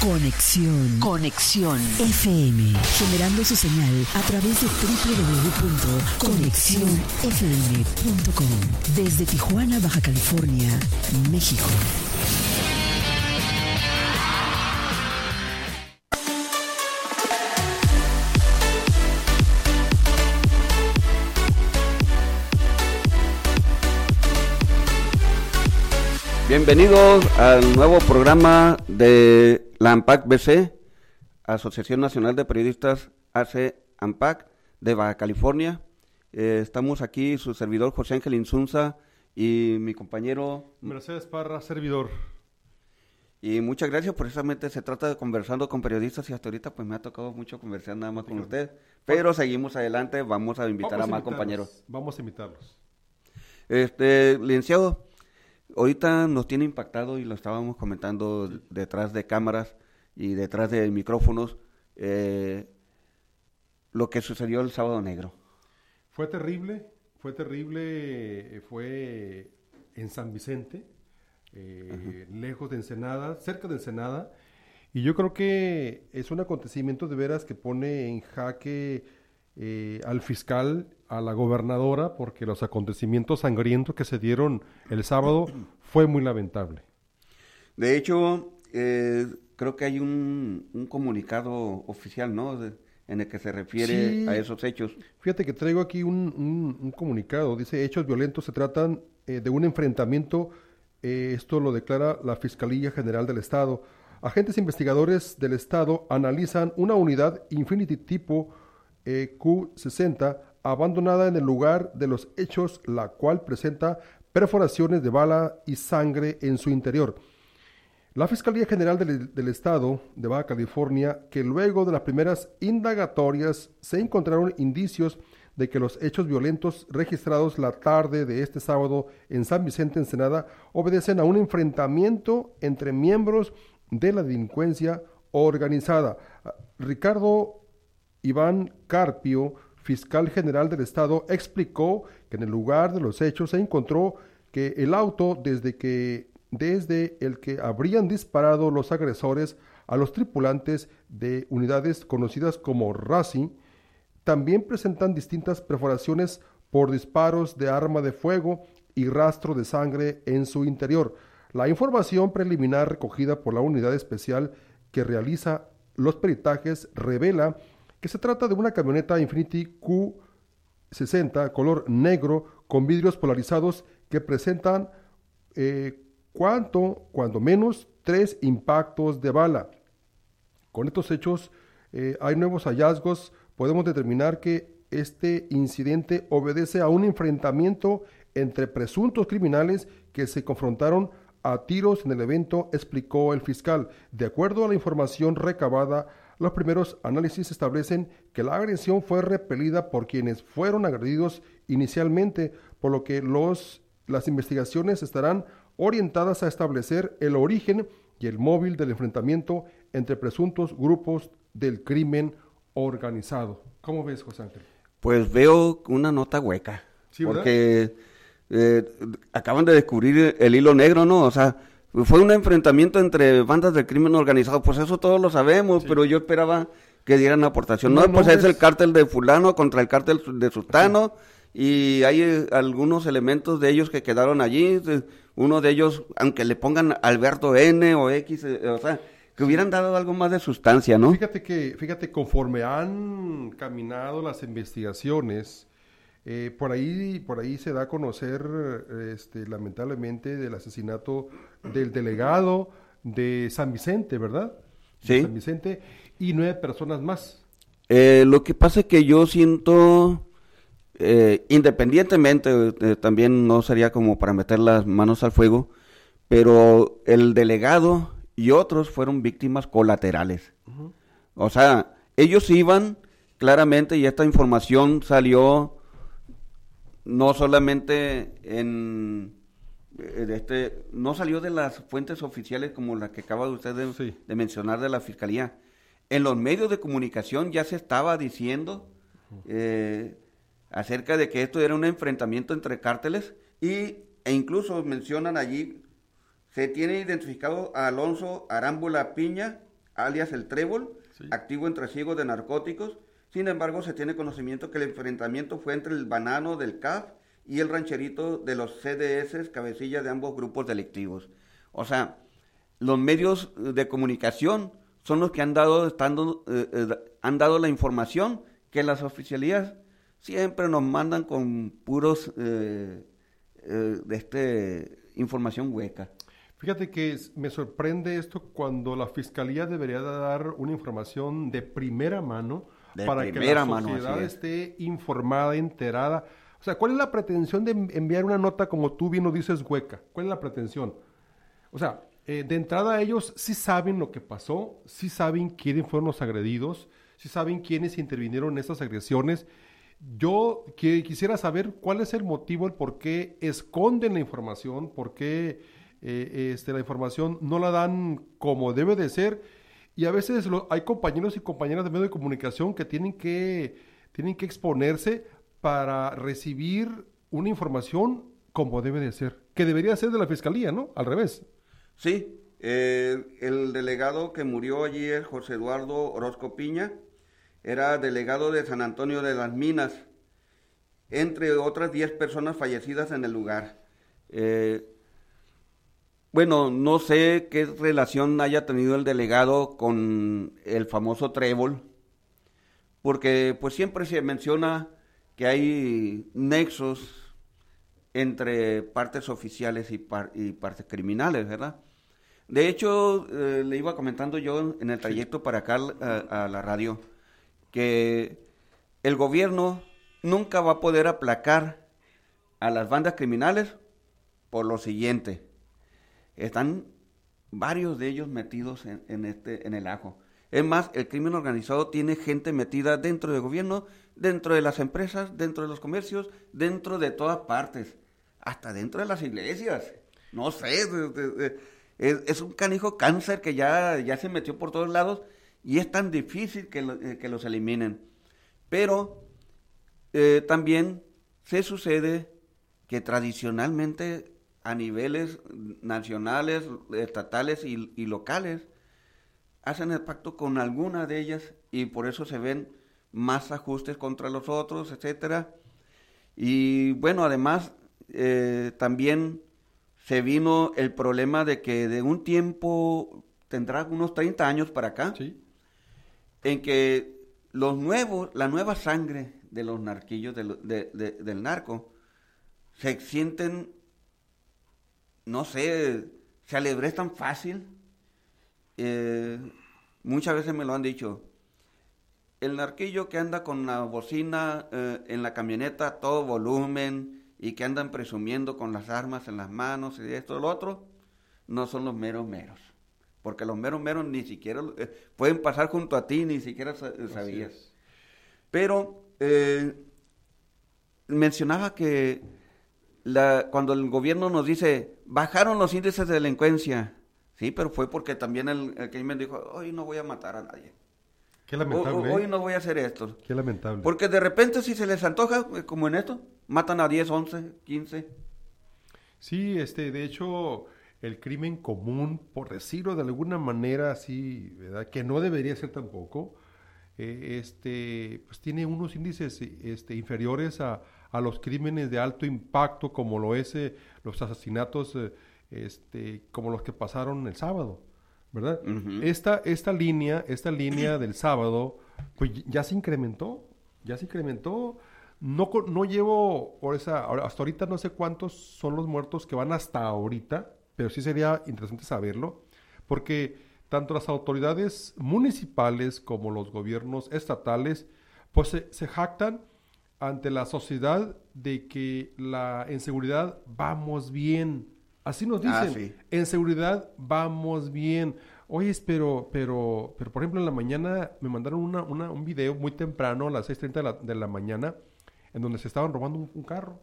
Conexión. Conexión. FM. Generando su señal a través de www.conexionfm.com. Desde Tijuana, Baja California, México. Bienvenidos al nuevo programa de la AMPAC BC, Asociación Nacional de Periodistas AC AMPAC de Baja California. Eh, estamos aquí su servidor José Ángel Insunza y mi compañero Mercedes Parra, servidor. Y muchas gracias, precisamente se trata de conversando con periodistas y hasta ahorita pues me ha tocado mucho conversar nada más con usted, pero seguimos adelante, vamos a invitar Vamos a más compañeros. Vamos a invitarlos. Este, licenciado, ahorita nos tiene impactado y lo estábamos comentando detrás de cámaras y detrás de micrófonos eh, lo que sucedió el sábado negro. Fue terrible, fue terrible, eh, fue en San Vicente, eh, lejos de Ensenada, cerca de Ensenada, y yo creo que es un acontecimiento de veras que pone en jaque eh, al fiscal, a la gobernadora, porque los acontecimientos sangrientos que se dieron el sábado fue muy lamentable. De hecho, eh, creo que hay un, un comunicado oficial, ¿no? De- en el que se refiere Sí. a esos hechos. Fíjate que traigo aquí un, un- un comunicado. Dice, hechos violentos se tratan eh, de un enfrentamiento. eh, esto lo declara la Fiscalía General del Estado. Agentes investigadores del Estado analizan una unidad Infinity tipo eh, Q60 abandonada en el lugar de los hechos, la cual presenta perforaciones de bala y sangre en su interior. La Fiscalía General del, Estado de Baja California, que luego de las primeras indagatorias se encontraron indicios de que los hechos violentos registrados la tarde de este sábado en San Vicente Ensenada obedecen a un enfrentamiento entre miembros de la delincuencia organizada. Ricardo Iván Carpio, fiscal general del estado, explicó que en el lugar de los hechos se encontró que el auto desde que desde el que habrían disparado los agresores a los tripulantes de unidades conocidas como RACI también presentan distintas perforaciones por disparos de arma de fuego y rastro de sangre en su interior. La información preliminar recogida por la unidad especial que realiza los peritajes revela que se trata de una camioneta Infiniti Q60 color negro con vidrios polarizados que presentan eh, cuanto, cuando menos tres impactos de bala. Con estos hechos eh, hay nuevos hallazgos. Podemos determinar que este incidente obedece a un enfrentamiento entre presuntos criminales que se confrontaron a tiros en el evento, explicó el fiscal. De acuerdo a la información recabada, los primeros análisis establecen que la agresión fue repelida por quienes fueron agredidos inicialmente, por lo que los, las investigaciones estarán orientadas a establecer el origen y el móvil del enfrentamiento entre presuntos grupos del crimen organizado. ¿Cómo ves, José Ángel? Pues veo una nota hueca. Sí, porque eh, acaban de descubrir el hilo negro, ¿no? O sea, fue un enfrentamiento entre bandas del crimen organizado. Pues eso todos lo sabemos, pero yo esperaba que dieran aportación. No, No, pues no, es es- el cártel de fulano contra el cártel de sultano. Y hay eh, algunos elementos de ellos que quedaron allí. Uno de ellos, aunque le pongan Alberto N o X, eh, o sea, que hubieran dado algo más de sustancia, ¿no? Fíjate que, fíjate, conforme han caminado las investigaciones, eh, por ahí, por ahí se da a conocer, este, lamentablemente, del asesinato del delegado de San Vicente, ¿verdad? De Sí. San Vicente y nueve personas más. Eh, lo que pasa es que yo siento, eh, independientemente, eh, también no sería como para meter las manos al fuego, pero el delegado y otros fueron víctimas colaterales. O sea, ellos iban claramente y esta información salió no solamente en este no salió de las fuentes oficiales como la que acaba de usted de, Sí. de mencionar de la fiscalía. En los medios de comunicación ya se estaba diciendo eh, acerca de que esto era un enfrentamiento entre cárteles y, e incluso mencionan allí, se tiene identificado a Alonso Arámbula Piña, alias el Trébol, activo en trasiego de narcóticos. Sin embargo, se tiene conocimiento que el enfrentamiento fue entre el banano del CAF y el rancherito de los CDS, cabecilla de ambos grupos delictivos. O sea, los medios de comunicación son los que han dado, estando, eh, eh, han dado la información que las oficialías siempre nos mandan con puros eh, de este información hueca. Fíjate que me sorprende esto cuando la fiscalía debería dar una información de primera mano para que la sociedad esté informada, enterada. O sea, ¿cuál es la pretensión de enviar una nota como tú bien lo dices hueca? ¿Cuál es la pretensión? O sea, eh, de entrada ellos sí saben lo que pasó, sí saben quiénes fueron los agredidos, sí saben quiénes intervinieron en estas agresiones. Yo quisiera saber cuál es el motivo, el por qué esconden la información, por qué eh, este, la información no la dan como debe de ser. Y a veces hay compañeros y compañeras de medio de comunicación que tienen que, tienen que exponerse para recibir una información como debe de ser, que debería ser de la fiscalía, ¿no? Al revés. Sí, el delegado que murió es José Eduardo Orozco Piña, era delegado de San Antonio de las Minas, entre otras 10 personas fallecidas en el lugar. Eh, bueno, no sé qué relación haya tenido el delegado con el famoso trébol, porque pues siempre se menciona que hay nexos entre partes oficiales y, partes criminales, ¿verdad? De hecho, eh, le iba comentando yo en el trayecto para acá a, a la radio que el gobierno nunca va a poder aplacar a las bandas criminales por lo siguiente están varios de ellos metidos en, este, en el ajo. Es más, el crimen organizado tiene gente metida dentro del gobierno, dentro de las empresas, dentro de los comercios, dentro de todas partes, hasta dentro de las iglesias. No sé, es, un canijo cáncer que ya, ya se metió por todos lados y es tan difícil que, eh, que los eliminen. Pero eh, también se sucede que tradicionalmente a niveles nacionales, estatales y, locales, hacen el pacto con alguna de ellas y por eso se ven más ajustes contra los otros, etcétera. Y bueno, además eh, también se vino el problema de que de un tiempo, tendrá unos 30 años para acá, en que los nuevos, la nueva sangre de los narquillos, del narco, se sienten no sé, se tan fácil. Eh, muchas veces me lo han dicho. El narquillo que anda con la bocina eh, en la camioneta todo volumen y que andan presumiendo con las armas en las manos y esto y lo otro, no son los meros meros. Porque los meros meros ni siquiera eh, pueden pasar junto a ti, ni siquiera sabías. Pero mencionaba que cuando el gobierno nos dice, bajaron los índices de delincuencia, sí, pero fue porque también el, el crimen dijo, hoy no voy a matar a nadie. Qué lamentable. hoy ¿eh? no voy a hacer esto. Qué lamentable. Porque de repente si se les antoja, eh, como en esto, matan a 10, 11, 15. Sí, este, de hecho, el crimen común, por decirlo de alguna manera así, ¿verdad? Que no debería ser tampoco, eh, este, pues tiene unos índices este, inferiores a, a los crímenes de alto impacto como lo es eh, los asesinatos eh, este, como los que pasaron el sábado, ¿verdad? esta, esta línea, esta línea del sábado, pues ya se incrementó, ya se incrementó. No, no llevo por esa, hasta ahorita no sé cuántos son los muertos que van hasta ahorita, pero sí sería interesante saberlo, porque tanto las autoridades municipales como los gobiernos estatales, pues se, se jactan ante la sociedad de que la en seguridad vamos bien. Así nos ah, dicen. En seguridad vamos bien. Oye, pero, pero, pero por ejemplo en la mañana me mandaron una, una, un video muy temprano, a las 6.30 de la, de la mañana, en donde se estaban robando un, carro.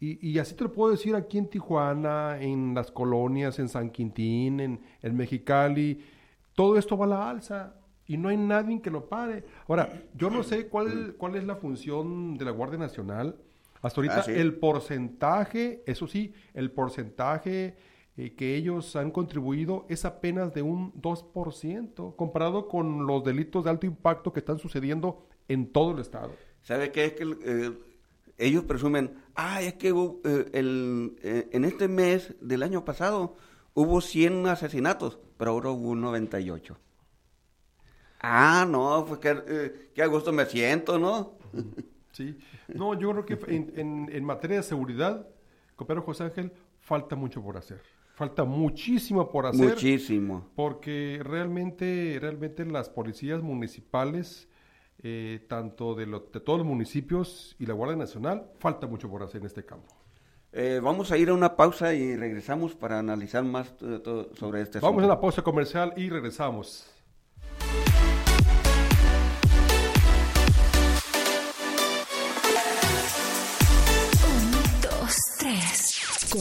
Y, y, así te lo puedo decir aquí en Tijuana, en las colonias, en San Quintín, en, en Mexicali. Todo esto va a la alza y no hay nadie que lo pare. Ahora, yo no sé cuál, cuál es la función de la Guardia Nacional. Hasta ahorita ah, el porcentaje, eso sí, el porcentaje eh, que ellos han contribuido es apenas de un 2%, comparado con los delitos de alto impacto que están sucediendo en todo el Estado. ¿Sabe qué? Es que eh, ellos presumen, ah, es que eh, el, en este mes del año pasado hubo 100 asesinatos, pero ahora hubo 98. Ah, no, pues qué, qué a gusto me siento, ¿no? Sí. No, yo creo que en, en, materia de seguridad, compañero José Ángel, falta mucho por hacer. Falta muchísimo por hacer. Muchísimo. Porque realmente, realmente las policías municipales, eh, tanto de, de todos los municipios y la Guardia Nacional, falta mucho por hacer en este campo. Eh, vamos a ir a una pausa y regresamos para analizar más sobre este asunto. Vamos a una pausa comercial y regresamos.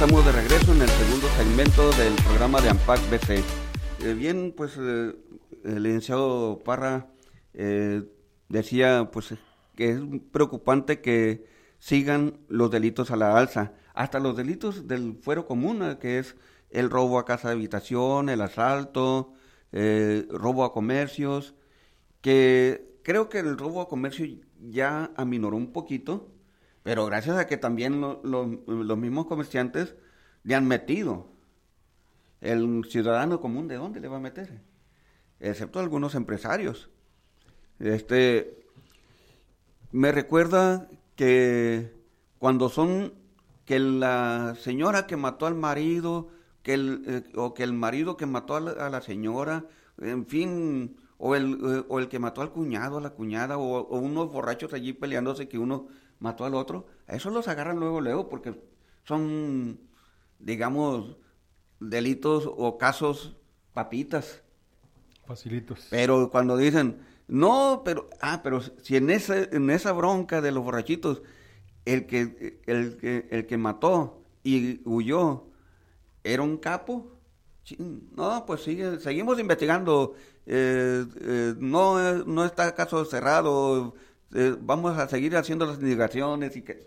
Estamos de regreso en el segundo segmento del programa de AMPAC BC. Eh, bien, pues eh, el licenciado Parra eh, decía pues que es preocupante que sigan los delitos a la alza, hasta los delitos del fuero común, que es el robo a casa de habitación, el asalto, robo a comercios, que creo que el robo a comercio ya aminoró un poquito, pero gracias a que también los mismos comerciantes le han metido. El ciudadano común, ¿de dónde le va a meter? Excepto algunos empresarios. Este, me recuerda que cuando son que la señora que mató al marido, que el, eh, o que el marido que mató a la, señora, en fin, o el, eh, o el que mató al cuñado, a la cuñada, o, o, unos borrachos allí peleándose que uno mató al otro, a eso los agarran luego, luego, porque son, digamos, delitos o casos papitas. Facilitos. Pero cuando dicen, no, pero, ah, pero si en esa, en esa bronca de los borrachitos, el que, el que, el que mató y huyó era un capo, no, pues sigue, seguimos investigando, eh, eh, no, no está caso cerrado, eh, vamos a seguir haciendo las investigaciones y que...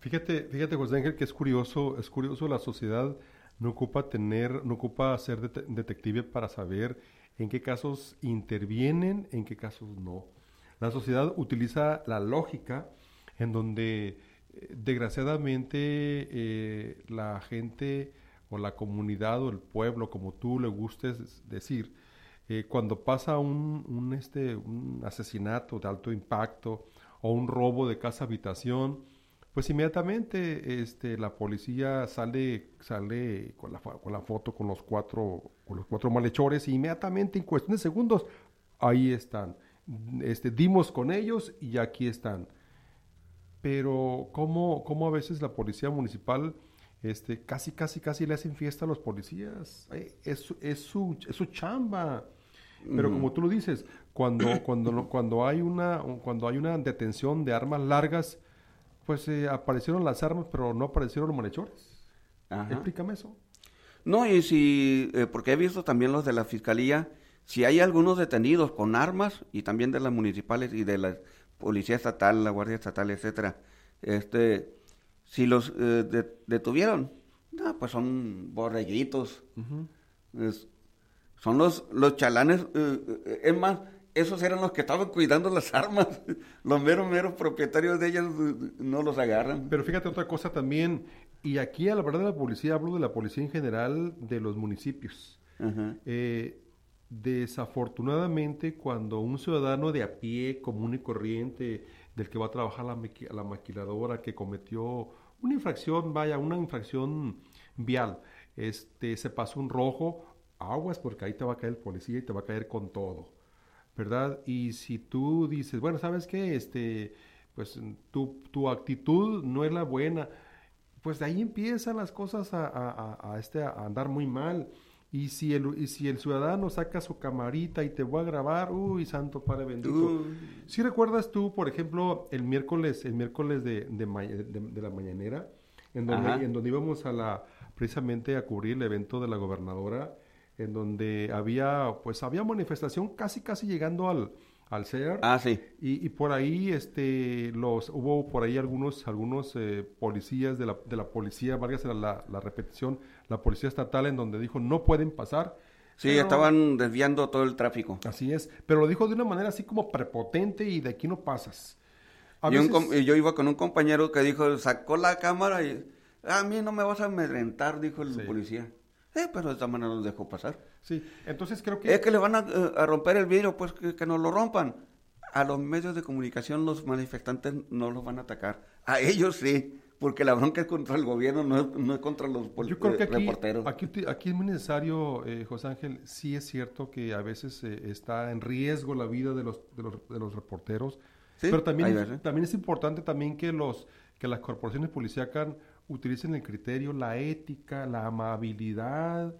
Fíjate, fíjate José Ángel, que es curioso, es curioso la sociedad no ocupa tener, no ocupa ser detective para saber en qué casos intervienen, en qué casos no. La sociedad utiliza la lógica en donde eh, desgraciadamente eh, la gente o la comunidad o el pueblo, como tú le gustes decir, eh, cuando pasa un, este, un asesinato de alto impacto o un robo de casa habitación, pues inmediatamente este, la policía sale, sale con, la, con la foto con los cuatro, con los cuatro malhechores y inmediatamente en cuestión de segundos, ahí están. Este, dimos con ellos y aquí están. Pero ¿cómo, cómo a veces la policía municipal este, casi, casi, casi le hacen fiesta a los policías. Es, es, su, es su chamba. Pero como tú lo dices, cuando, cuando, cuando, hay una, cuando hay una detención de armas largas, pues eh, aparecieron las armas, pero no aparecieron los malhechores. Explícame eso. No, y si, eh, porque he visto también los de la fiscalía, si hay algunos detenidos con armas, y también de las municipales y de la policía estatal, la guardia estatal, etcétera, este, si los eh, detuvieron, no, pues son borreguitos. Son los, los chalanes, eh, eh, es más, esos eran los que estaban cuidando las armas. Los meros, meros propietarios de ellas no los agarran. Pero fíjate otra cosa también, y aquí a la verdad de la policía, hablo de la policía en general de los municipios. desafortunadamente, cuando un ciudadano de a pie, común y corriente, del que va a trabajar la, la maquiladora, que cometió una infracción, vaya, una infracción vial. Este, se pasó un rojo, aguas porque ahí te va a caer el policía y te va a caer con todo, ¿verdad? Y si tú dices, bueno, ¿sabes qué? Este, pues tu, tu actitud no es la buena, pues de ahí empiezan las cosas a, a, a, este, a andar muy mal. Y si, el, y si el ciudadano saca su camarita y te va a grabar, uy, santo padre bendito. Si recuerdas tú, por ejemplo, el miércoles, el miércoles de, de, de, la mañanera, en donde, en donde íbamos a la, precisamente a cubrir el evento de la gobernadora, en donde había, pues había manifestación casi, casi llegando al, al CER. Ah, sí. Y, y, por ahí, este, los, hubo por ahí algunos, algunos eh, policías de la, de la policía, válgase la, la, repetición, la policía estatal, en donde dijo no pueden pasar. Sí, estaban desviando todo el tráfico. Así es, pero lo dijo de una manera así como prepotente y de aquí no pasas. y, un, y yo iba con un compañero que dijo, sacó la cámara y a mí no me vas a amedrentar, dijo el policía. Eh, pero de esta manera los dejó pasar. Sí, entonces creo que... Es que le van a, eh, a romper el vidrio, pues que, que nos lo rompan. A los medios de comunicación los manifestantes no los van a atacar. A ellos sí, porque la bronca es contra el gobierno, no es, no es contra los Yo creo que aquí, reporteros. Aquí, aquí es muy necesario, eh, José Ángel, sí es cierto que a veces eh, está en riesgo la vida de los, de los, de los reporteros, ¿Sí? pero también es, también es importante también que, los, que las corporaciones policíacas utilicen el criterio, la ética, la amabilidad,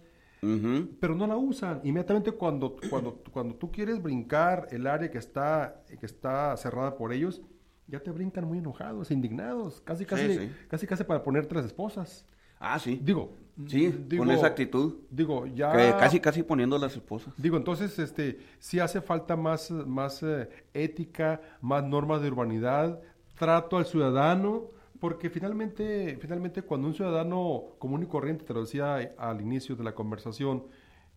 pero no la usan. Inmediatamente cuando, cuando, cuando tú quieres brincar el área que está, que está cerrada por ellos, ya te brincan muy enojados, indignados, casi casi, casi casi para ponerte las esposas. Ah, sí. Digo, sí, con esa actitud. Digo, ya casi casi poniendo las esposas. Digo, entonces este sí hace falta más más eh, ética, más normas de urbanidad, trato al ciudadano, porque finalmente, finalmente cuando un ciudadano común y corriente, te lo decía al inicio de la conversación,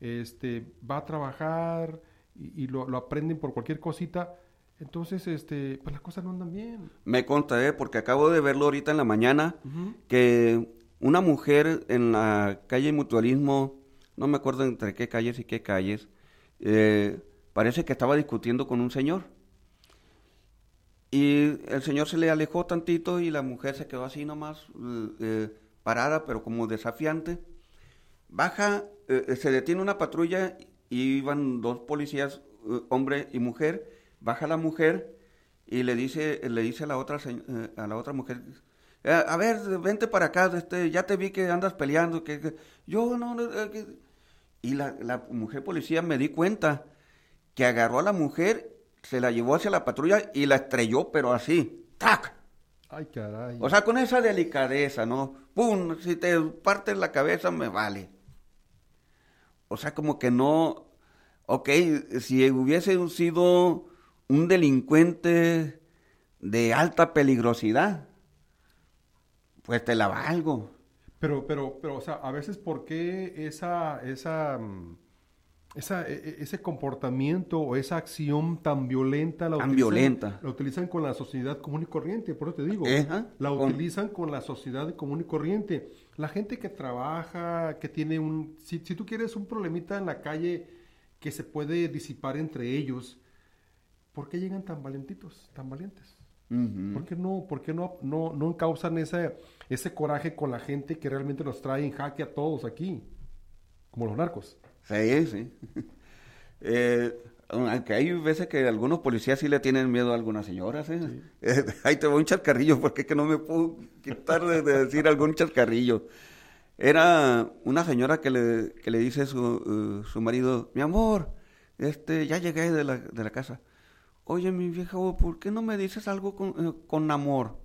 este, va a trabajar y, lo, aprenden por cualquier cosita, entonces, este, pues las cosas no andan bien. Me consta, ¿eh? porque acabo de verlo ahorita en la mañana, que una mujer en la calle Mutualismo, no me acuerdo entre qué calles y qué calles, eh, parece que estaba discutiendo con un señor. Y el señor se le alejó tantito y la mujer se quedó así nomás, eh, parada, pero como desafiante. Baja, eh, se detiene una patrulla y iban dos policías, eh, hombre y mujer. Baja la mujer y le dice, le dice a la otra, a la otra mujer, a ver, vente para acá, este, ya te vi que andas peleando, que, yo no, y la, la mujer policía me di cuenta que agarró a la mujer se la llevó hacia la patrulla y la estrelló, pero así, ¡tac! Ay, caray. O sea, con esa delicadeza, ¿no? ¡Pum! Si te partes la cabeza, me vale. O sea, como que no. Ok, si hubiese sido un delincuente de alta peligrosidad, pues te la valgo. Pero, pero, pero, o sea, a veces, ¿por qué esa, esa, mm, esa, e, e, ese comportamiento o esa acción tan violenta la, tan utilizan, violenta. la utilizan con la sociedad común y corriente, por eso te digo, la utilizan con la sociedad común y corriente. La gente que trabaja, que tiene un, si, si, tú quieres un problemita en la calle que se puede disipar entre ellos, ¿por qué llegan tan valentitos, tan valientes? ¿Por qué no, por qué no, no, no causan ese, ese coraje con la gente que realmente nos trae en jaque a todos aquí, como los narcos? Sí, sí. Eh, aunque hay veces que algunos policías sí le tienen miedo a algunas señoras. ¿eh? Eh, ahí te voy un charcarrillo, porque es que no me puedo quitar de, decir algún charcarrillo. Era una señora que le, que le dice su, su marido, mi amor, este, ya llegué de la, de la casa. Oye, mi vieja, ¿por qué no me dices algo con, con amor?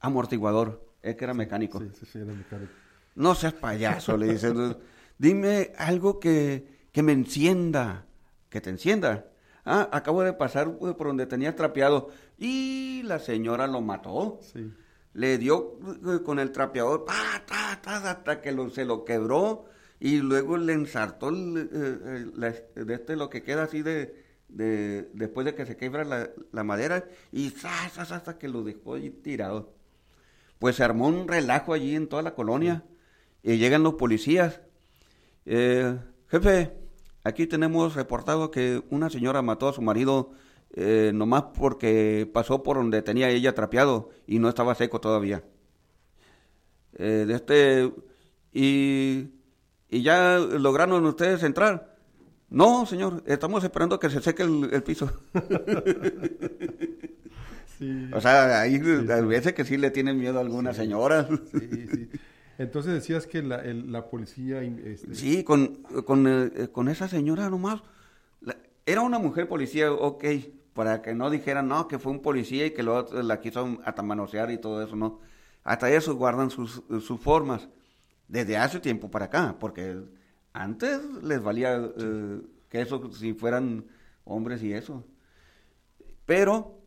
Amortiguador. Es que era mecánico. Sí, sí, sí, era mecánico. No seas payaso, le dice. Dime algo que, que me encienda, que te encienda. Ah, acabo de pasar por donde tenía trapeado y la señora lo mató. Sí. Le dio eh, con el trapeador pa, ta, ta, hasta que lo, se lo quebró y luego le ensartó el, eh, de este lo que queda así de, de después de que se quebra la, la madera y hasta que lo dejó allí tirado. Pues se armó un relajo allí en toda la colonia y llegan los policías eh, jefe, aquí tenemos reportado que una señora mató a su marido eh, nomás porque pasó por donde tenía ella trapeado y no estaba seco todavía. Eh, de este, y ¿Y ya lograron ustedes entrar? No, señor, estamos esperando que se seque el, piso. O sea, hay veces que sí le tienen miedo a algunas señoras. Entonces decías que la, la policía... Este... Sí, con, con, eh, con, esa señora nomás. era una mujer policía, ok, para que no dijeran, no, que fue un policía y que lo, la quiso atamanosear y todo eso, no. Hasta eso guardan sus, sus formas. Desde hace tiempo para acá, porque antes les valía eh, que eso, si fueran hombres y eso. Pero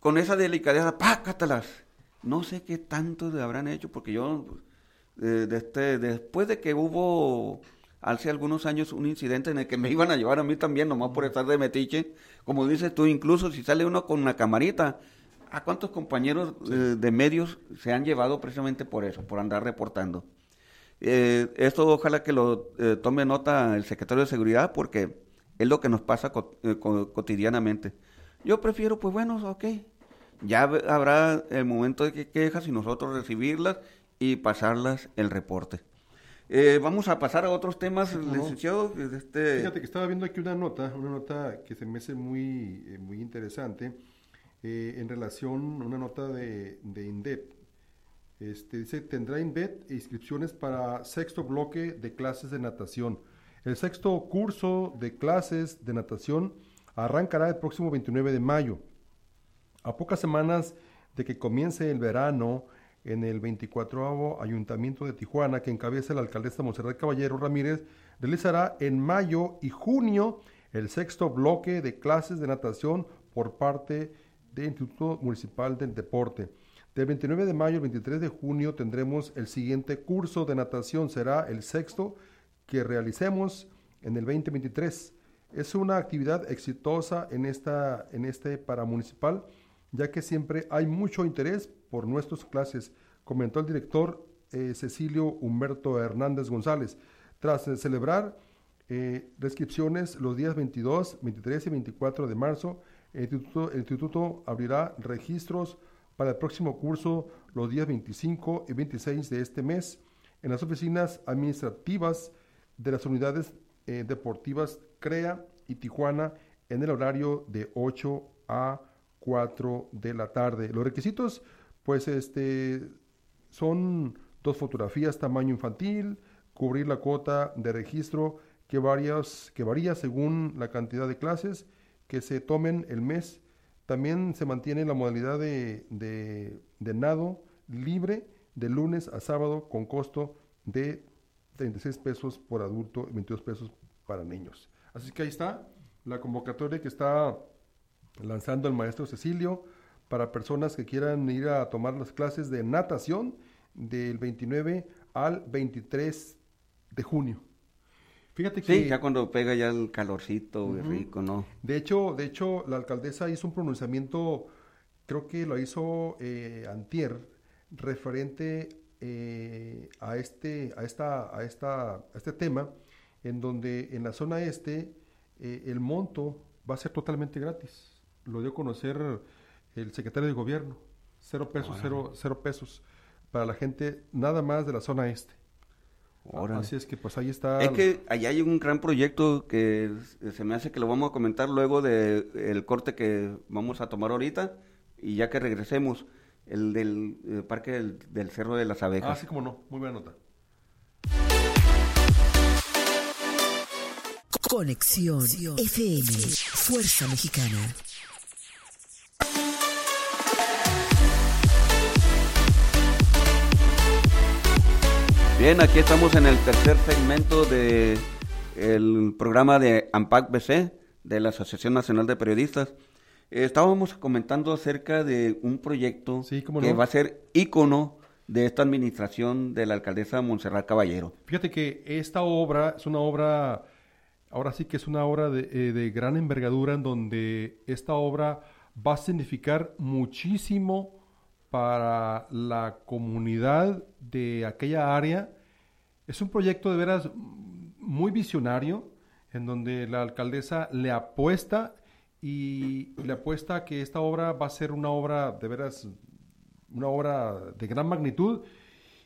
con esa delicadeza, pácatelas. No sé qué tanto habrán hecho, porque yo, eh, este, después de que hubo hace algunos años un incidente en el que me iban a llevar a mí también, nomás por estar de metiche, como dices tú, incluso si sale uno con una camarita, ¿a cuántos compañeros eh, de medios se han llevado precisamente por eso, por andar reportando? Eh, esto ojalá que lo tome nota el secretario de Seguridad porque es lo que nos pasa cotidianamente. Yo prefiero, pues bueno, ok, ya habrá el momento de que quejas y nosotros recibirlas y pasarlas el reporte. Eh, vamos a pasar a otros temas, licenciado. Este... Fíjate que estaba viendo aquí una nota, una nota que se me hace muy, eh, muy interesante eh, en relación a una nota de, de INDEP. Este, dice, tendrá INDEP inscripciones para sexto bloque de clases de natación. El sexto curso de clases de natación arrancará el próximo 29 de mayo. A pocas semanas de que comience el verano, en el 24 Ayuntamiento de Tijuana, que encabeza la alcaldesa Monserrat Caballero Ramírez, realizará en mayo y junio el sexto bloque de clases de natación por parte del Instituto Municipal del Deporte. Del 29 de mayo al 23 de junio tendremos el siguiente curso de natación, será el sexto que realicemos en el 2023. Es una actividad exitosa en, esta, en este paramunicipal, ya que siempre hay mucho interés por nuestras clases, comentó el director eh, Cecilio Humberto Hernández González. Tras eh, celebrar eh, descripciones los días 22, 23 y 24 de marzo, el instituto, abrirá registros para el próximo curso los días 25 y 26 de este mes en las oficinas administrativas de las unidades deportivas CREA y Tijuana en el horario de 8 a 4 de la tarde. Los requisitos, pues, este, son dos fotografías tamaño infantil, cubrir la cuota de registro que, varias, que varía según la cantidad de clases que se tomen el mes. También se mantiene la modalidad de, de, de nado libre de lunes a sábado con costo de 36 pesos por adulto y 22 pesos para niños. Así que ahí está la convocatoria que está lanzando el maestro Cecilio para personas que quieran ir a tomar las clases de natación del 29 al 23 de junio. Fíjate que sí, ya cuando pega ya el calorcito rico, ¿no? De hecho, de hecho, la alcaldesa hizo un pronunciamiento, creo que lo hizo eh, antier, referente eh, a este, a esta, a esta, a este tema en donde en la zona este eh, el monto va a ser totalmente gratis. Lo dio a conocer el secretario de gobierno. Cero pesos, cero, pesos para la gente nada más de la zona este. Así es que pues ahí está. Es que allá hay un gran proyecto que se me hace que lo vamos a comentar luego del el corte que vamos a tomar ahorita y ya que regresemos, el del eh, parque del, del, Cerro de las Abejas. Ah, sí, como no, muy buena nota. Conexión FM, Fuerza Mexicana. Bien, aquí estamos en el tercer segmento de el programa de AMPAC BC de la Asociación Nacional de Periodistas. estábamos comentando acerca de un proyecto que va a ser ícono de esta administración de la alcaldesa Montserrat Caballero. Fíjate que esta obra es una obra ahora sí que es una obra eh, de, gran envergadura en donde esta obra va a significar muchísimo para la comunidad de aquella área. Es un proyecto de veras muy visionario, en donde la alcaldesa le apuesta y, le apuesta que esta obra va a ser una obra de veras, una obra de gran magnitud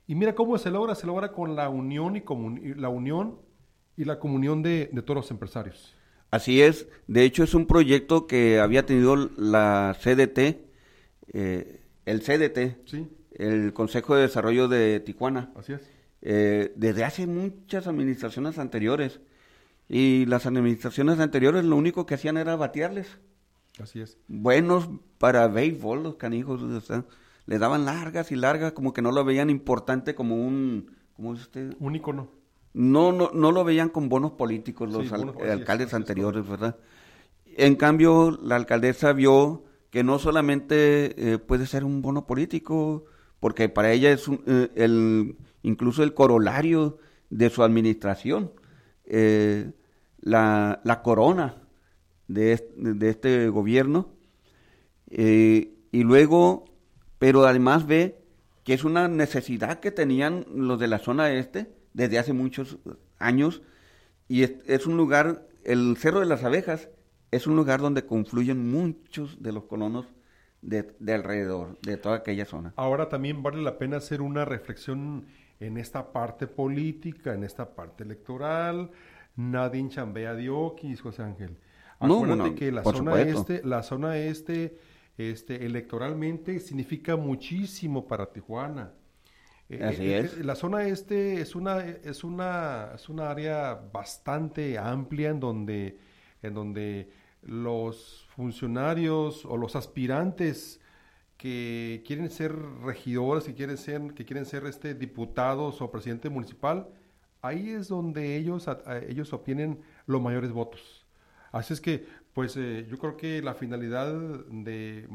Y mira cómo se logra, se logra con la unión y, la unión y la comunión de, todos los empresarios. Así es, de hecho es un proyecto que había tenido la CDT, eh, el CDT, ¿Sí? El Consejo de Desarrollo de Tijuana. Así es. Eh, desde hace muchas administraciones anteriores. Y las administraciones anteriores lo único que hacían era batearles. Así es. Buenos para béisbol, los canijos. O le daban largas y largas, como que no lo veían importante como un... ¿Cómo es usted? Un icono. No, no, no lo veían con bonos políticos los alcaldes anteriores, ¿verdad? En cambio, la alcaldesa vio que no solamente eh, puede ser un bono político, porque para ella es eh, el, incluso el corolario de su administración, eh, la, la, corona de este, de este gobierno, y luego pero además ve que es una necesidad que tenían los de la zona este desde hace muchos años y es, un lugar, el Cerro de las Abejas es un lugar donde confluyen muchos de los colonos de, alrededor, de toda aquella zona. Ahora también vale la pena hacer una reflexión en esta parte política, en esta parte electoral. Nadie chambea de Oquis, José Ángel. Acuérdate que la zona este, la zona este este, electoralmente significa muchísimo para Tijuana. Eh, Así eh, es. La zona este es una, es una, es una área bastante amplia en donde, en donde los funcionarios o los aspirantes que quieren ser regidores, que quieren ser, que quieren ser este, diputados o presidente municipal, ahí es donde ellos, ellos obtienen los mayores votos. Así es que pues eh, yo creo que la finalidad de,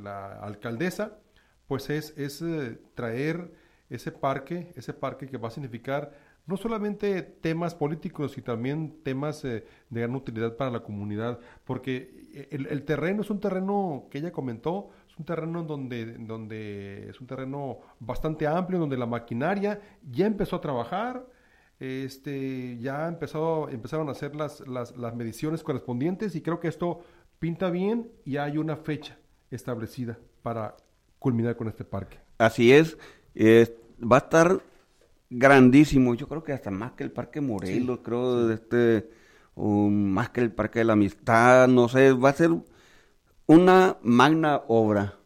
la alcaldesa pues es, es eh, traer ese parque, ese parque que va a significar no solamente temas políticos, sino también temas eh, de gran utilidad para la comunidad, porque el, terreno es un terreno que ella comentó, es un terreno donde, donde es un terreno bastante amplio, donde la maquinaria ya empezó a trabajar, este, ya empezado, empezaron a hacer las, las, las, mediciones correspondientes y creo que esto pinta bien y hay una fecha establecida para culminar con este parque. Así es, va a estar grandísimo, yo creo que hasta más que el Parque Morelos, creo, este, más que el Parque de la Amistad, no sé, va a ser una magna obra.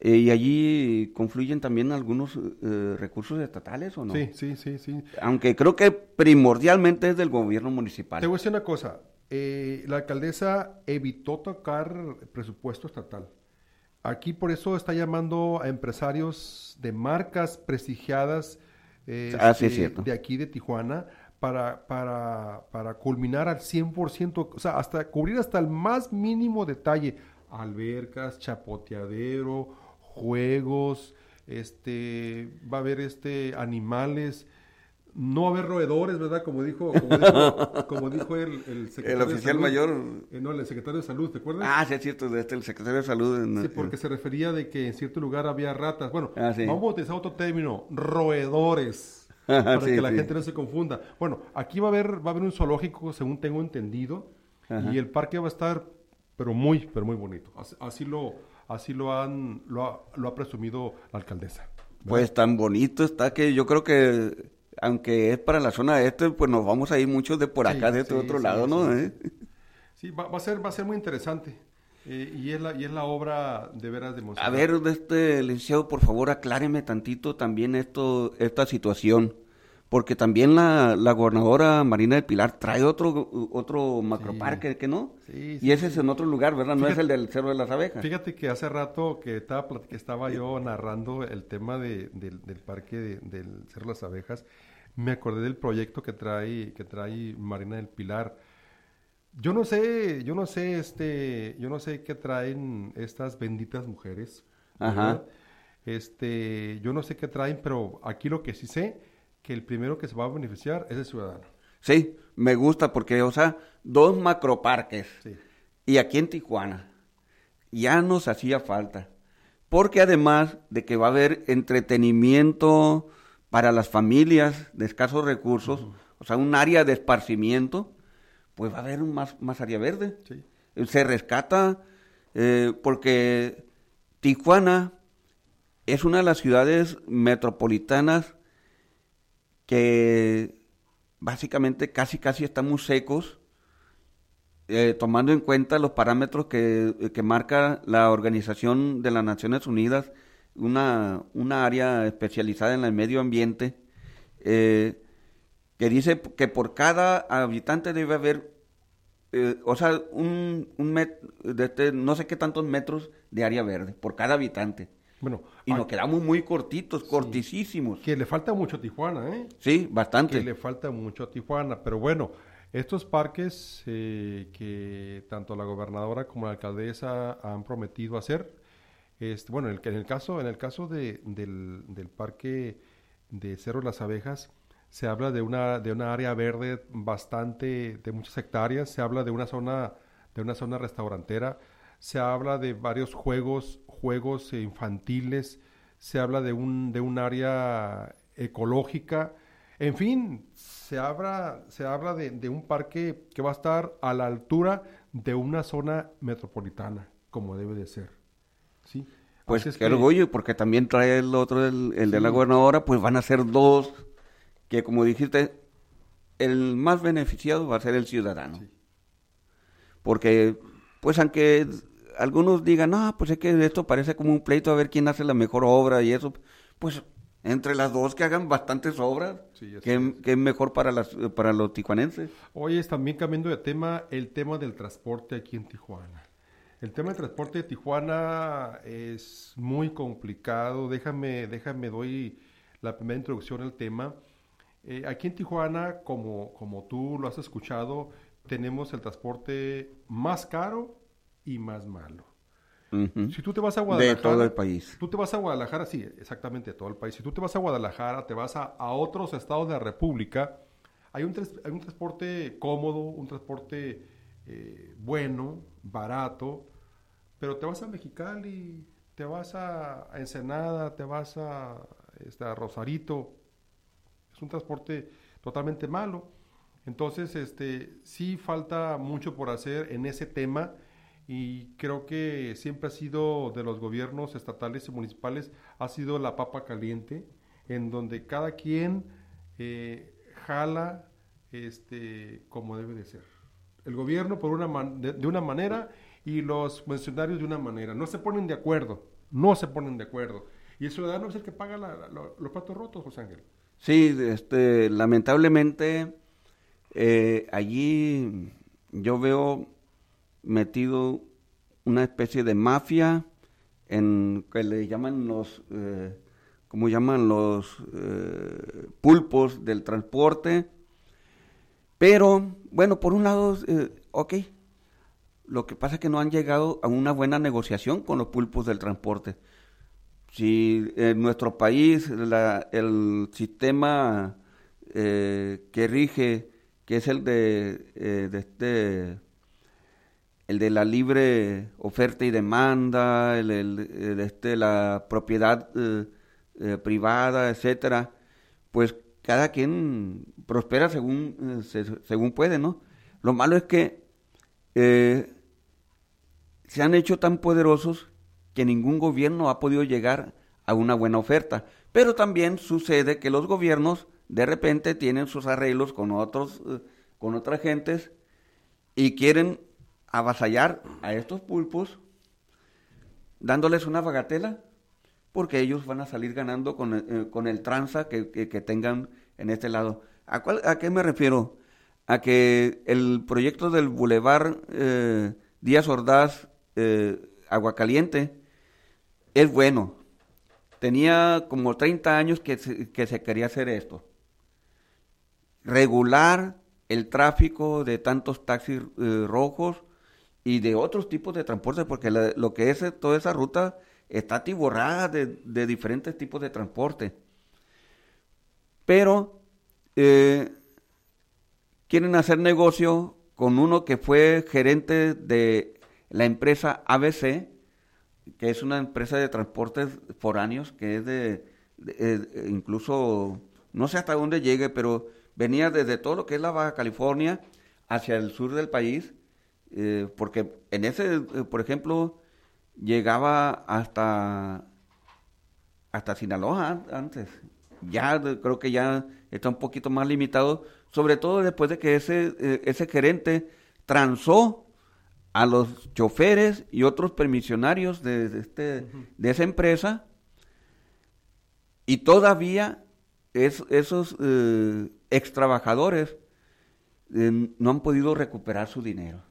Eh, ¿Y allí confluyen también algunos eh, recursos estatales o no? Sí, sí, sí, sí. Aunque creo que primordialmente es del gobierno municipal. Te voy a decir una cosa. Eh, la alcaldesa evitó tocar presupuesto estatal. Aquí por eso está llamando a empresarios de marcas prestigiadas ah, este, de aquí de Tijuana para, para, para culminar al 100%, o sea, hasta cubrir hasta el más mínimo detalle. Albercas, chapoteadero, juegos, este, va a haber este, animales, no va a haber roedores, ¿verdad? Como dijo, como dijo, el, el, secretario el oficial mayor. Eh, no, el secretario de salud, ¿te acuerdas? Ah, sí, es cierto, este, el secretario de salud. sí, porque se refería de que en cierto lugar había ratas. Bueno, ah, vamos a utilizar otro término, roedores, para que la gente no se confunda. Bueno, aquí va a haber, va a haber un zoológico, según tengo entendido, y el parque va a estar, pero muy, pero muy bonito. así lo Así lo, han, lo, ha, lo ha presumido la alcaldesa. Pues tan bonito está que yo creo que, aunque es para la zona este, pues nos vamos a ir muchos de por acá, de este otro lado, ¿no? ¿Eh? Sí, va, a ser, va a ser muy interesante. Eh, y, es la, y es la obra de veras de A ver, este licenciado, por favor, acláreme tantito también esto, esta situación porque también la, la, gobernadora Marina del Pilar trae otro otro macroparque, ¿que no? Sí, y ese es en otro lugar, ¿verdad? No es el del Cerro de las Abejas. Fíjate que hace rato que estaba, que estaba yo narrando el tema de, del parque del Cerro de las Abejas, me acordé del proyecto que trae, que trae Marina del Pilar. Yo no sé, yo no sé, este, yo no sé qué traen estas benditas mujeres. Ajá. Este, yo no sé qué traen, pero aquí lo que sí sé que el primero que se va a beneficiar es el ciudadano. Sí, me gusta porque, o sea, dos macroparques. Sí. Y aquí en Tijuana ya nos hacía falta. Porque además de que va a haber entretenimiento para las familias de escasos recursos, o sea, un área de esparcimiento, pues va a haber un más, más área verde. Sí. Se rescata eh, porque Tijuana es una de las ciudades metropolitanas que básicamente casi casi estamos secos, eh, tomando en cuenta los parámetros que, que, marca la Organización de las Naciones Unidas, una, una área especializada en el medio ambiente, eh, que dice que por cada habitante debe haber, eh, o sea, un, un de este, no sé qué tantos metros de área verde por cada habitante. Bueno, y nos quedamos muy cortitos, cortisísimos. Que le falta mucho a Tijuana, ¿eh? Sí, bastante. Que le falta mucho a Tijuana, pero bueno, estos parques eh, que tanto la gobernadora como la alcaldesa han prometido hacer, este, bueno, en el, en el caso, en el caso de, del, del parque de Cerro de las Abejas, se habla de una, de una área verde bastante, de muchas hectáreas, se habla de una zona, de una zona restaurantera, se habla de varios juegos, juegos infantiles, se habla de un, de un área ecológica, en fin, se habla, se habla de, un parque que va a estar a la altura de una zona metropolitana, como debe de ser. ¿Sí? Pues qué orgullo, porque también trae el otro, el, de la gobernadora, pues van a ser dos, que como dijiste, el más beneficiado va a ser el ciudadano. Porque, pues aunque algunos digan, no, pues es que esto parece como un pleito a ver quién hace la mejor obra y eso, pues entre las dos que hagan bastantes obras, que, es mejor para, las, para los tijuanenses. Oye, también cambiando de tema, el tema del transporte aquí en Tijuana. El tema del transporte de Tijuana es muy complicado. Déjame, déjame, doy la primera introducción al tema. Eh, aquí en Tijuana, como, como tú lo has escuchado, tenemos el transporte más caro y más malo. Si tú te vas a Guadalajara. De todo el país. Tú te vas a Guadalajara, sí, exactamente, de todo el país. Si tú te vas a Guadalajara, te vas a, otros estados de la República, hay un, hay un transporte cómodo, un transporte eh, bueno, barato, pero te vas a Mexicali, te vas a, Ensenada, te vas a, este, Rosarito, es un transporte totalmente malo. Entonces, este, sí falta mucho por hacer en ese tema y creo que siempre ha sido de los gobiernos estatales y municipales, ha sido la papa caliente, en donde cada quien eh, jala este, como debe de ser. El gobierno por una de, una manera y los funcionarios de una manera. No se ponen de acuerdo, no se ponen de acuerdo. Y el ciudadano es el que paga los platos rotos, José Ángel. Sí, este, lamentablemente eh, allí yo veo metido una especie de mafia en que le llaman los, eh, ¿cómo llaman? Los eh, pulpos del transporte. Pero, bueno, por un lado, eh, ok, lo que pasa es que no han llegado a una buena negociación con los pulpos del transporte. Si en nuestro país el sistema eh, que rige, que es el de, de este el de la libre oferta y demanda, el, este, la propiedad eh, eh, privada, etcétera, pues cada quien prospera según, eh, según puede, ¿no? Lo malo es que se han hecho tan poderosos que ningún gobierno ha podido llegar a una buena oferta. Pero también sucede que los gobiernos de repente tienen sus arreglos con otros, con otras gentes y quieren avasallar a estos pulpos dándoles una bagatela porque ellos van a salir ganando con, eh, con el tranza que, que, tengan en este lado. ¿A, cuál, ¿A qué me refiero? A que el proyecto del Boulevard eh, Díaz Ordaz eh, Aguacaliente es bueno. Tenía como 30 años que se, que se quería hacer esto. Regular el tráfico de tantos taxis rojos y de otros tipos de transporte, porque lo que es toda esa ruta está tiborrada de, diferentes tipos de transporte. Pero eh, quieren hacer negocio con uno que fue gerente de la empresa ABC, que es una empresa de transportes foráneos, que es de, de incluso, no sé hasta dónde llegue, pero venía desde todo lo que es la Baja California hacia el sur del país eh, porque en ese, eh, por ejemplo, llegaba hasta hasta Sinaloa antes. Ya creo que ya está un poquito más limitado, sobre todo después de que ese, eh, ese gerente transó a los choferes y otros permisionarios de, este, de esa empresa y todavía es, esos eh, ex trabajadores eh, no han podido recuperar su dinero.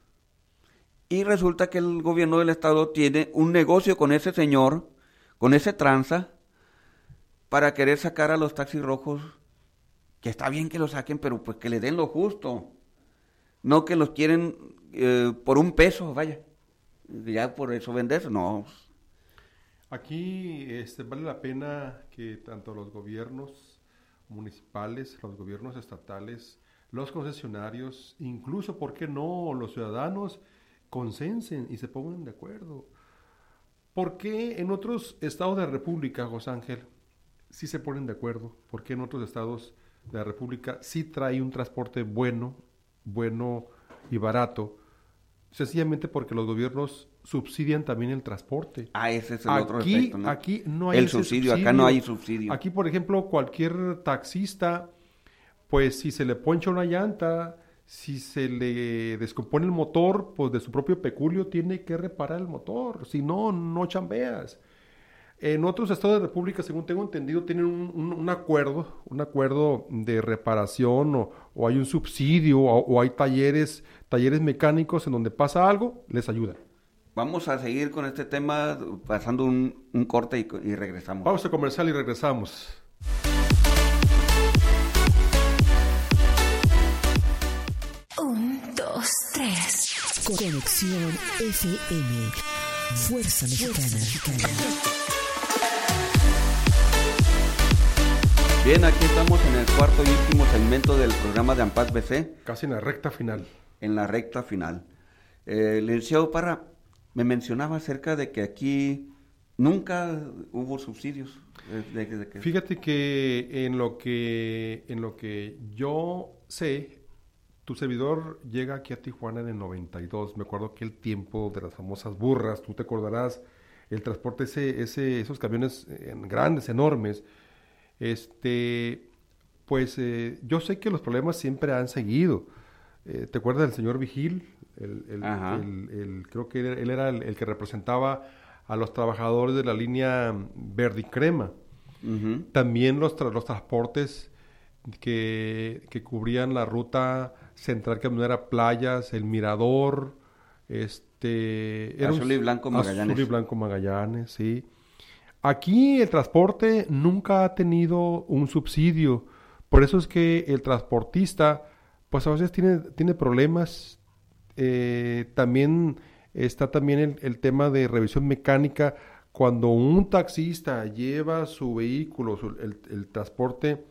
Y resulta que el gobierno del estado tiene un negocio con ese señor, con ese tranza, para querer sacar a los taxis rojos, que está bien que lo saquen, pero pues que le den lo justo. No que los quieren eh, por un peso, vaya. Ya por eso venderse, no. Aquí este, vale la pena que tanto los gobiernos municipales, los gobiernos estatales, los concesionarios, incluso, ¿por qué no?, los ciudadanos consensen y se pongan de acuerdo. ¿Por qué en otros estados de la República, José Ángel, sí se ponen de acuerdo? ¿Por qué en otros estados de la República sí trae un transporte bueno, bueno y barato? Sencillamente porque los gobiernos subsidian también el transporte. Ah, ese es el otro efecto, ¿no? Aquí no hay el subsidio, acá no hay subsidio. Aquí, por ejemplo, cualquier taxista, pues si se le poncha una llanta, si se le descompone el motor, pues de su propio peculio tiene que reparar el motor, si no, no chambeas. En otros estados de República, según tengo entendido, tienen un, acuerdo, un acuerdo de reparación o, hay un subsidio o, hay talleres, talleres mecánicos en donde pasa algo, les ayuda. Vamos a seguir con este tema pasando un, corte y, y regresamos. Vamos a comercial y regresamos. Conexión FM. Fuerza Mexicana. Bien, aquí estamos en el cuarto y último segmento del programa de AMPAS BC. Casi en la recta final. En la recta final. Eh, licenciado Parra, me mencionaba acerca de que aquí nunca hubo subsidios. Fíjate que en lo que en lo que yo sé tu servidor llega aquí a Tijuana en el 92. Me acuerdo que el tiempo de las famosas burras, tú te acordarás, el transporte, ese, ese, esos camiones eh, grandes, enormes. Este, pues eh, yo sé que los problemas siempre han seguido. Eh, ¿Te acuerdas del señor Vigil? El, el, creo que él, era el, que representaba a los trabajadores de la línea verde y crema. También los, los transportes que, que cubrían la ruta Central Camionera Playas, El Mirador, este... Azul y Blanco Magallanes. Azul y Blanco Magallanes, sí. Aquí el transporte nunca ha tenido un subsidio. Por eso es que el transportista, pues a veces tiene, tiene problemas. Eh, también está también el, tema de revisión mecánica. Cuando un taxista lleva su vehículo, el, el transporte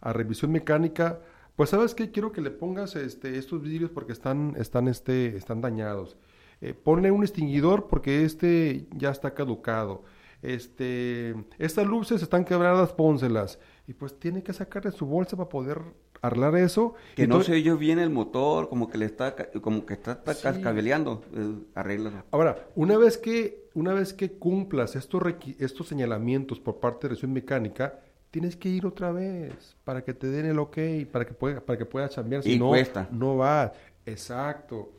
a revisión mecánica, pues sabes qué, quiero que le pongas este, estos vidrios porque están, están, este, están dañados. Eh, ponle un extinguidor porque este ya está caducado. Este, estas luces están quebradas, pónselas. Y pues tiene que sacarle su bolsa para poder arreglar eso. Que no se oye bien el motor, como que le está, como que está, cascabeleando, eh, Ahora, una vez que, una vez que cumplas estos, estos señalamientos por parte de revisión mecánica, tienes que ir otra vez para que te den el ok, para que pueda, para que puedas cambiar. Si y no, cuesta. No va. Exacto.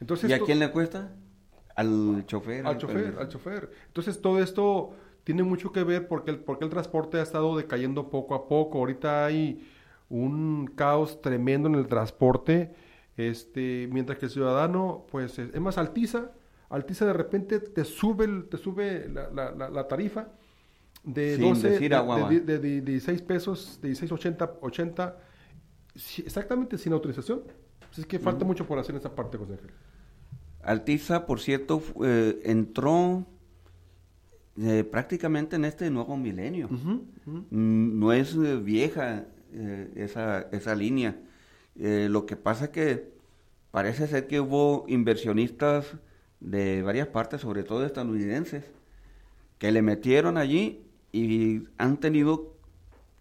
Entonces, ¿Y a quién le cuesta? Al chofer. Al chofer, al chofer. Entonces todo esto tiene mucho que ver porque el, porque el transporte ha estado decayendo poco a poco. Ahorita hay un caos tremendo en el transporte, este, mientras que el ciudadano, pues, es, más altiza, altiza de repente te sube, te sube la, la, la tarifa de 12, de, de, 16 pesos, de 16.80, 80, exactamente sin autorización. es que falta mucho por hacer en esa parte, José Ángel. Altiza, por cierto, eh, entró eh, prácticamente en este nuevo milenio. Mm, no es eh, vieja esa, esa línea. lo que pasa que parece ser que hubo inversionistas de varias partes, sobre todo estadounidenses, que le metieron allí y han tenido,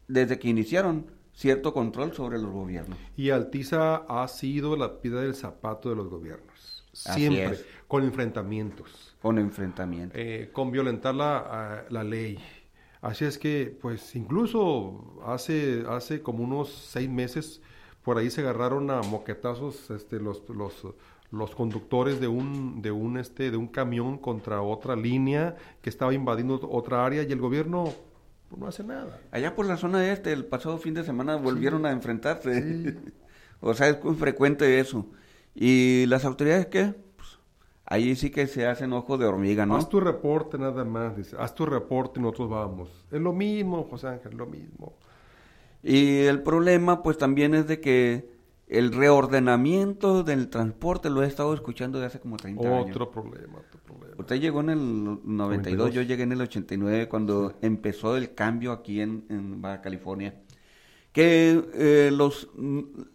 desde que iniciaron, cierto control sobre los gobiernos. Y Altiza ha sido la piedra del zapato de los gobiernos. Siempre, con enfrentamientos. Con enfrentamientos. Eh, con violentar la, la ley. Así es que, pues, incluso hace, hace como unos seis meses, por ahí se agarraron a moquetazos este, los, los, los conductores de un, de un, este, de un camión contra otra línea que estaba invadiendo otra área y el gobierno no hace nada. Allá por la zona este, el pasado fin de semana volvieron a enfrentarse. o sea, es muy frecuente eso. ¿Y las autoridades qué? Pues, ahí sí que se hacen ojo de hormiga, ¿no? Haz tu reporte nada más, dice. Haz tu reporte y nosotros vamos. Es lo mismo, José Ángel, lo mismo. Y el problema, pues también es de que el reordenamiento del transporte lo he estado escuchando de hace como 30 otro años. Otro problema, otro problema. Usted llegó en el 92, 92. yo llegué en el 89 cuando empezó el cambio aquí en, en Baja California. Que eh, los,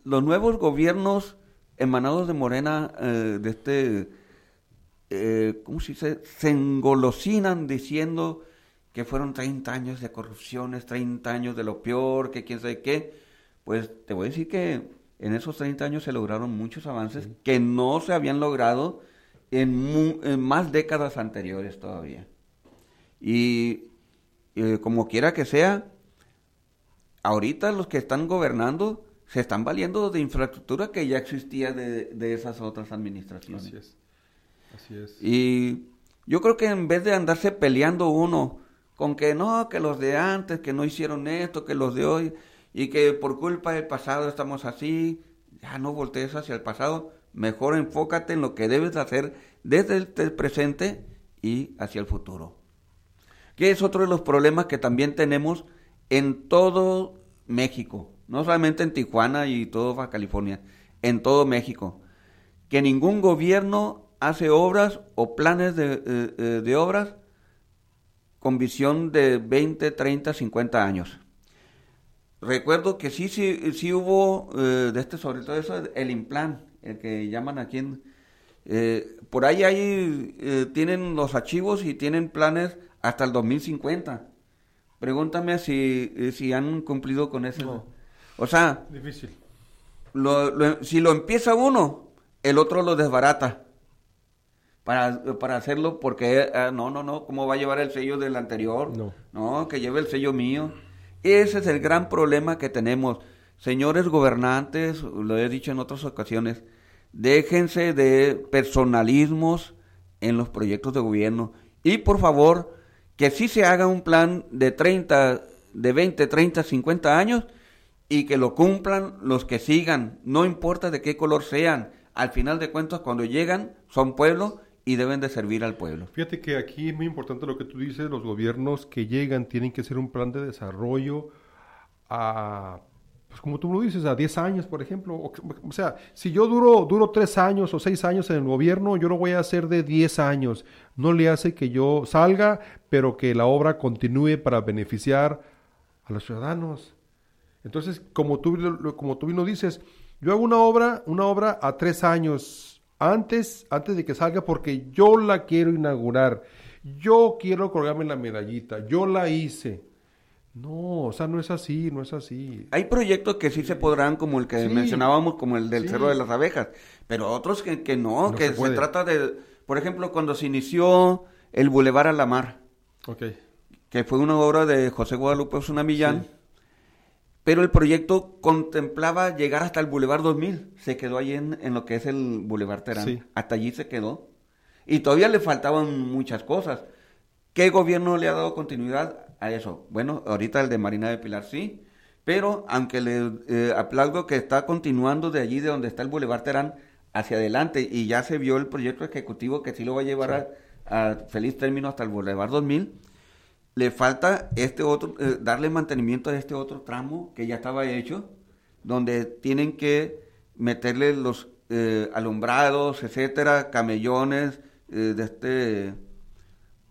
los nuevos gobiernos emanados de Morena, eh, de este, eh, ¿cómo se dice? Se engolosinan diciendo que fueron 30 años de corrupciones, 30 años de lo peor, que quién sabe qué. Pues te voy a decir que en esos 30 años se lograron muchos avances sí. que no se habían logrado en, en, más décadas anteriores todavía. Y eh, como quiera que sea, ahorita los que están gobernando se están valiendo de infraestructura que ya existía de, de esas otras administraciones. Así es. Así es. Y yo creo que en vez de andarse peleando uno con que no, que los de antes, que no hicieron esto, que los de hoy, y que por culpa del pasado estamos así, ya no voltees hacia el pasado, mejor enfócate en lo que debes hacer desde el presente y hacia el futuro. Que es otro de los problemas que también tenemos en todo México, no solamente en Tijuana y todo Baja California, en todo México, que ningún gobierno hace obras o planes de, eh, de obras con visión de 20, 30, 50 años. Recuerdo que sí, sí, sí hubo eh, de este, sobre todo eso, el implant, el que llaman aquí en... Eh, por ahí eh, tienen los archivos y tienen planes hasta el 2050. Pregúntame si, si han cumplido con eso. O sea, Difícil. lo, lo, si lo empieza uno, el otro lo desbarata. Para, para hacerlo, porque ah, no, no, no, ¿cómo va a llevar el sello del anterior? No. No, que lleve el sello mío. Ese es el gran problema que tenemos. Señores gobernantes, lo he dicho en otras ocasiones, déjense de personalismos en los proyectos de gobierno y por favor que sí se haga un plan de 30, de 20, 30, 50 años y que lo cumplan los que sigan, no importa de qué color sean. Al final de cuentas, cuando llegan, son pueblo y deben de servir al pueblo. Fíjate que aquí es muy importante lo que tú dices, los gobiernos que llegan tienen que hacer un plan de desarrollo a, pues como tú lo dices, a 10 años, por ejemplo. O, sea, si yo duro, duro 3 años o 6 años en el gobierno, yo lo voy a hacer de 10 años. No le hace que yo salga, pero que la obra continúe para beneficiar a los ciudadanos. Entonces, como tú, como tú bien lo dices, yo hago una obra, una obra a 3 años, antes, antes de que salga, porque yo la quiero inaugurar. Yo quiero colgarme la medallita. Yo la hice. No, o sea, no es así, no es así. Hay proyectos que sí se podrán, como el que sí. mencionábamos, como el del sí. Cerro de las Abejas, pero otros que, que no, no, que se, se, trata de, por ejemplo, cuando se inició el Boulevard a la Mar, okay. que fue una obra de José Guadalupe sí pero el proyecto contemplaba llegar hasta el Boulevard 2000. Se quedó ahí en, en lo que es el Boulevard Terán. Sí. Hasta allí se quedó. Y todavía le faltaban muchas cosas. ¿Qué gobierno le ha dado continuidad a eso? Bueno, ahorita el de Marina de Pilar sí. Pero aunque le eh, aplaudo que está continuando de allí, de donde está el Boulevard Terán, hacia adelante. Y ya se vio el proyecto ejecutivo que sí lo va a llevar sí. a, a feliz término hasta el Boulevard 2000 le falta este otro, eh, darle mantenimiento a este otro tramo que ya estaba hecho, donde tienen que meterle los eh, alumbrados, etcétera, camellones, eh, de este,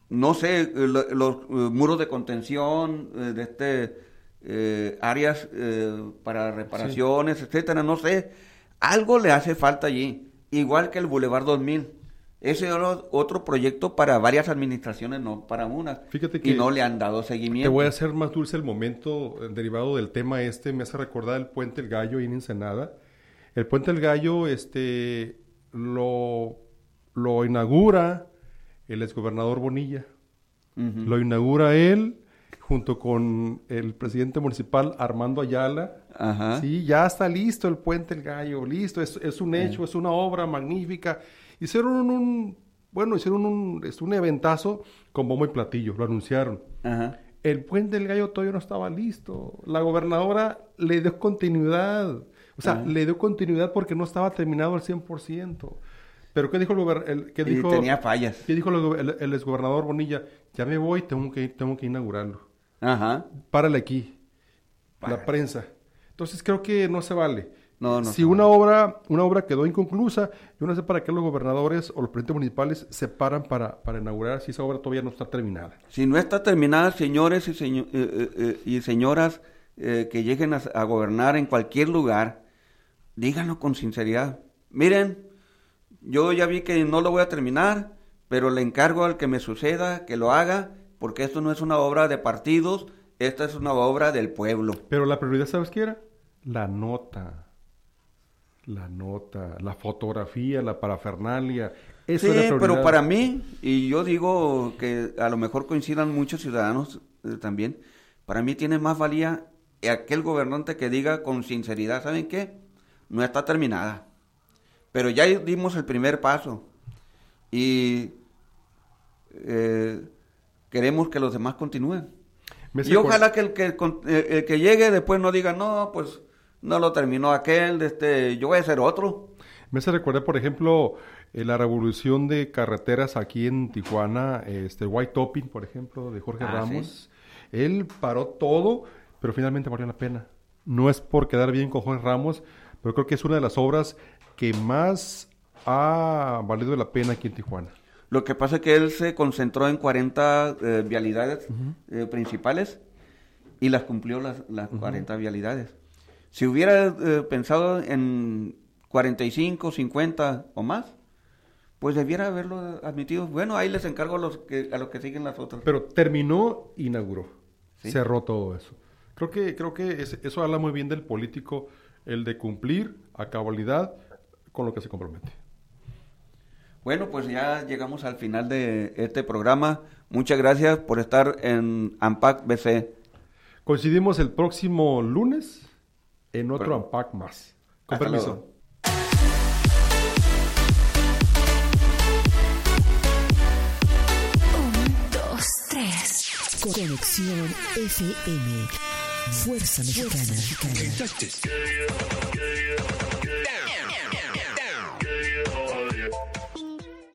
no sé, lo, los muros de contención, de este, áreas para reparaciones, sí. etcétera, no sé, algo le hace falta allí, igual que el Boulevard 2000 ese era otro proyecto para varias administraciones, no para una. Fíjate que y no le han dado seguimiento. Te voy a hacer más dulce el momento el derivado del tema este. Me hace recordar el Puente El Gallo en Ensenada. El Puente El Gallo este, lo, lo inaugura el exgobernador Bonilla. Uh -huh. Lo inaugura él junto con el presidente municipal Armando Ayala. Ajá. Sí, ya está listo el puente El Gallo, listo, es, es un hecho, es una obra magnífica. Hicieron un, bueno, hicieron un, es un eventazo con bombo y platillo, lo anunciaron. Ajá. El puente del gallo todavía no estaba listo. La gobernadora le dio continuidad. O sea, Ajá. le dio continuidad porque no estaba terminado al 100%. Pero ¿qué dijo el, gober- el- qué Y dijo, tenía fallas. ¿qué dijo el, el, el exgobernador Bonilla? Ya me voy, tengo que, tengo que inaugurarlo. Ajá. Párale aquí. La prensa. Entonces creo que no se vale. No, no si una obra, una obra quedó inconclusa, yo no sé para qué los gobernadores o los presidentes municipales se paran para, para inaugurar si esa obra todavía no está terminada. Si no está terminada, señores y, seño- eh, eh, eh, y señoras eh, que lleguen a, a gobernar en cualquier lugar, díganlo con sinceridad. Miren, yo ya vi que no lo voy a terminar, pero le encargo al que me suceda que lo haga, porque esto no es una obra de partidos, esta es una obra del pueblo. Pero la prioridad, ¿sabes qué era? La nota. La nota, la fotografía, la parafernalia. Eso sí, pero para mí, y yo digo que a lo mejor coincidan muchos ciudadanos eh, también, para mí tiene más valía aquel gobernante que diga con sinceridad, ¿saben qué? No está terminada. Pero ya dimos el primer paso y eh, queremos que los demás continúen. Y ojalá que el que, el- el que llegue después no diga, no, pues no lo terminó aquel, este, yo voy a hacer otro. Me hace recordar, por ejemplo, eh, la revolución de carreteras aquí en Tijuana, este White Topping, por ejemplo, de Jorge Ah, Ramos. Él paró todo, pero finalmente valió la pena. No es por quedar bien con Jorge Ramos, pero creo que es una de las obras que más ha valido la pena aquí en Tijuana. Lo que pasa es que él se concentró en 40 eh, vialidades eh, principales y las cumplió las, las 40 vialidades. Si hubiera eh, pensado en 45, 50 o más, pues debiera haberlo admitido. Bueno, ahí les encargo a los que, a los que siguen las otras. Pero terminó, inauguró. Sí. Cerró todo eso. Creo que, creo que es- eso habla muy bien del político, el de cumplir a cabalidad con lo que se compromete. Bueno, pues ya llegamos al final de este programa. Muchas gracias por estar en AMPAC BC. Coincidimos el próximo lunes en otro Bueno. Unpack más. Con Hasta permiso. luego. Un, dos, tres. Conexión FM. Fuerza Mexicana.